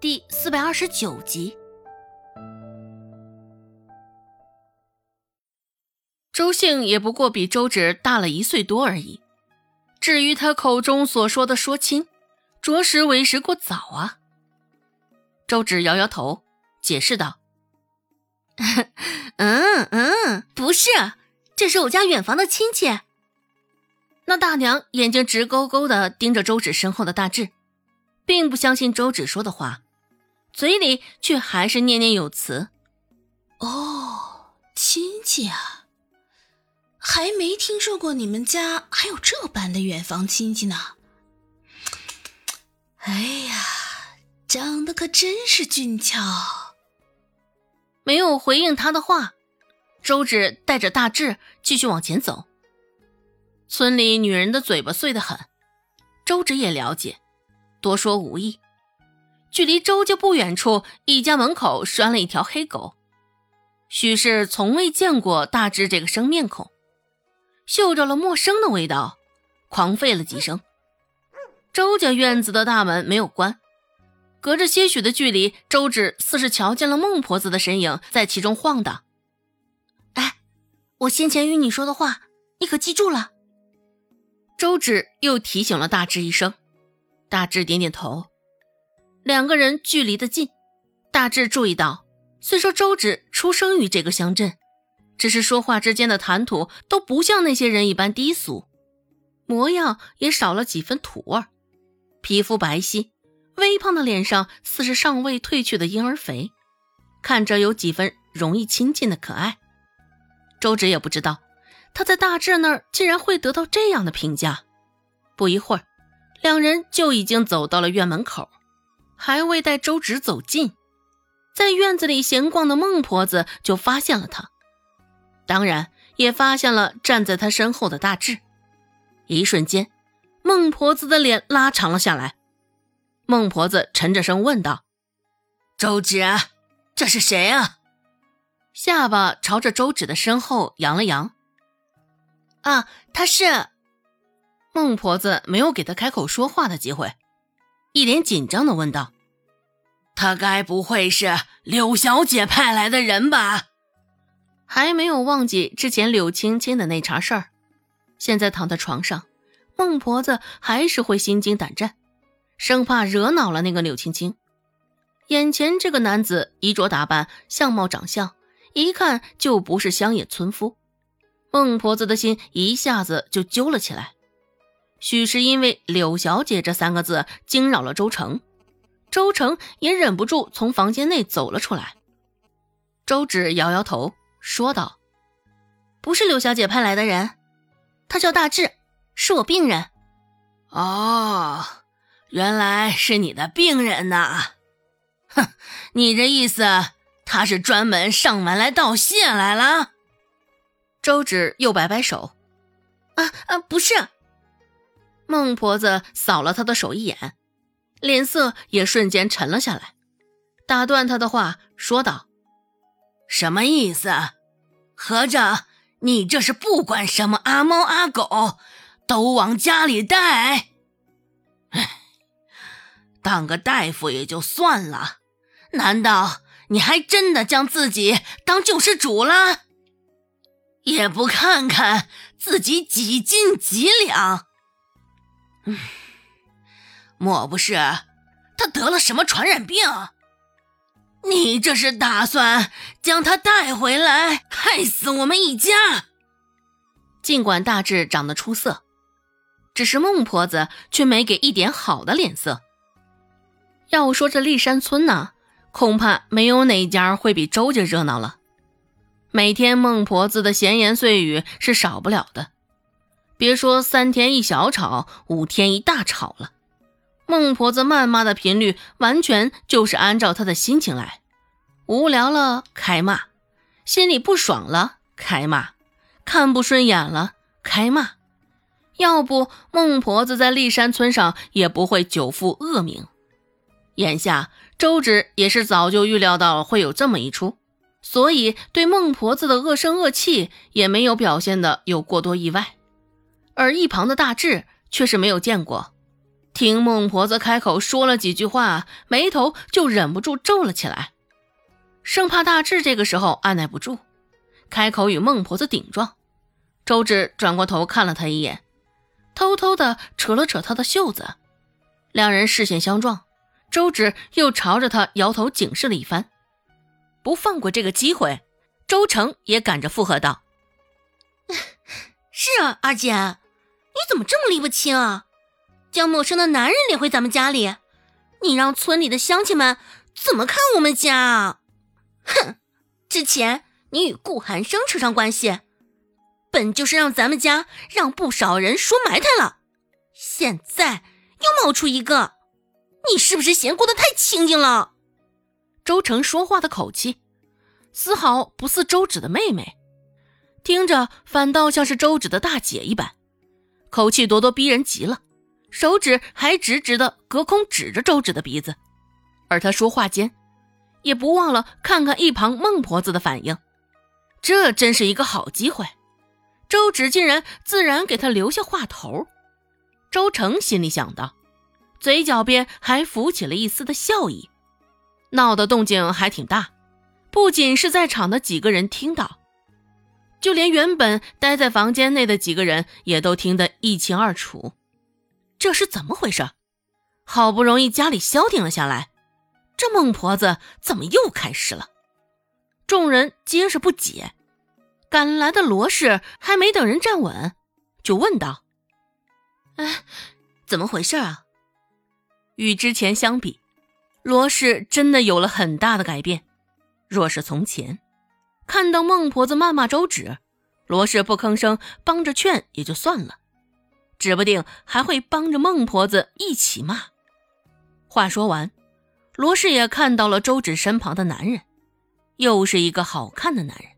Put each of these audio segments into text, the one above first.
第四百二十九集。周姓也不过比周芷大了一岁多而已。至于他口中所说的说亲，着实为时过早啊。周芷摇摇头，解释道：“嗯嗯，不是，这是我家远房的亲戚。”那大娘眼睛直勾勾的盯着周芷身后的大志，并不相信周芷说的话，嘴里却还是念念有词：“哦，亲戚啊，还没听说过你们家还有这般的远房亲戚呢。哎呀，长得可真是俊俏。”没有回应他的话，周芷带着大志继续往前走。村里女人的嘴巴碎得很，周芷也了解，多说无益。距离周家不远处，一家门口拴了一条黑狗。许是从未见过大志这个生面孔，嗅着了陌生的味道，狂吠了几声。周家院子的大门没有关，隔着些许的距离，周芷似是瞧见了孟婆子的身影在其中晃荡。哎，我先前与你说的话，你可记住了？周芷又提醒了大志一声，大志点点头。两个人距离的近，大志注意到，虽说周芷出生于这个乡镇，只是说话之间的谈吐都不像那些人一般低俗，模样也少了几分土味皮肤白皙，微胖的脸上似是尚未褪去的婴儿肥，看着有几分容易亲近的可爱。周芷也不知道。他在大志那儿竟然会得到这样的评价。不一会儿，两人就已经走到了院门口，还未待周芷走近，在院子里闲逛的孟婆子就发现了他，当然也发现了站在他身后的大志。一瞬间，孟婆子的脸拉长了下来。孟婆子沉着声问道：“周芷，这是谁啊？”下巴朝着周芷的身后扬了扬。啊，他是孟婆子，没有给他开口说话的机会，一脸紧张的问道：“他该不会是柳小姐派来的人吧？”还没有忘记之前柳青青的那茬事儿，现在躺在床上，孟婆子还是会心惊胆战，生怕惹恼了那个柳青青。眼前这个男子衣着打扮、相貌长相，一看就不是乡野村夫。孟婆子的心一下子就揪了起来，许是因为“柳小姐”这三个字惊扰了周成，周成也忍不住从房间内走了出来。周芷摇摇头，说道：“不是柳小姐派来的人，他叫大志，是我病人。”哦，原来是你的病人呐！哼，你这意思，他是专门上门来道谢来了？周芷又摆摆手，啊啊，不是。孟婆子扫了他的手一眼，脸色也瞬间沉了下来，打断他的话，说道：“什么意思？合着你这是不管什么阿猫阿狗，都往家里带？哎，当个大夫也就算了，难道你还真的将自己当救世主了？”也不看看自己几斤几两，嗯，莫不是他得了什么传染病？你这是打算将他带回来，害死我们一家？尽管大志长得出色，只是孟婆子却没给一点好的脸色。要说这立山村呢，恐怕没有哪家会比周家热闹了。每天孟婆子的闲言碎语是少不了的，别说三天一小吵，五天一大吵了。孟婆子谩骂的频率完全就是按照她的心情来，无聊了开骂，心里不爽了开骂，看不顺眼了开骂。要不孟婆子在立山村上也不会久负恶名。眼下周芷也是早就预料到会有这么一出。所以，对孟婆子的恶声恶气也没有表现的有过多意外，而一旁的大志却是没有见过，听孟婆子开口说了几句话，眉头就忍不住皱了起来，生怕大志这个时候按耐不住，开口与孟婆子顶撞。周芷转过头看了他一眼，偷偷的扯了扯他的袖子，两人视线相撞，周芷又朝着他摇头警示了一番，不放过这个机会。周成也赶着附和道：“是啊，二姐，你怎么这么离不清啊？将陌生的男人领回咱们家里，你让村里的乡亲们怎么看我们家？哼，之前你与顾寒生扯上关系。”本就是让咱们家让不少人说埋汰了，现在又冒出一个，你是不是嫌过得太清静了？周成说话的口气丝毫不似周芷的妹妹，听着反倒像是周芷的大姐一般，口气咄咄逼人极了，手指还直直的隔空指着周芷的鼻子，而他说话间也不忘了看看一旁孟婆子的反应，这真是一个好机会。周芷竟然自然给他留下话头，周成心里想到，嘴角边还浮起了一丝的笑意。闹的动静还挺大，不仅是在场的几个人听到，就连原本待在房间内的几个人也都听得一清二楚。这是怎么回事？好不容易家里消停了下来，这孟婆子怎么又开始了？众人皆是不解。赶来的罗氏还没等人站稳，就问道：“哎，怎么回事啊？”与之前相比，罗氏真的有了很大的改变。若是从前，看到孟婆子谩骂周芷，罗氏不吭声，帮着劝也就算了，指不定还会帮着孟婆子一起骂。话说完，罗氏也看到了周芷身旁的男人，又是一个好看的男人。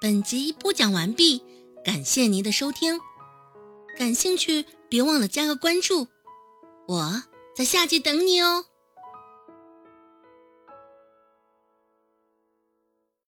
本集播讲完毕，感谢您的收听。感兴趣别忘了加个关注，我在下集等你哦。